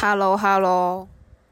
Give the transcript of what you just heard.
Hello，Hello。hello.。